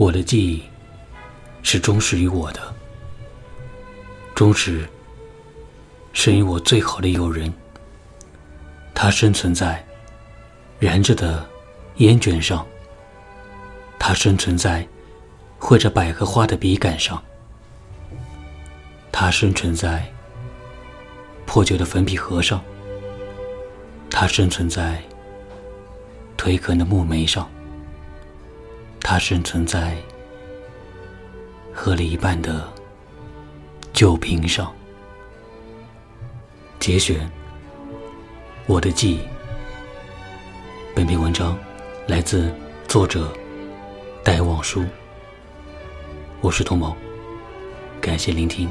我的记忆是忠实于我的，忠实是因我最好的友人。它生存在燃着的烟卷上，它生存在绘着百合花的笔杆上，它生存在破旧的粉笔盒上，它生存在颓可的木梅上。它生存在喝了一半的酒瓶上。节选：我的记忆。本篇文章来自作者戴望舒。我是童某，感谢聆听。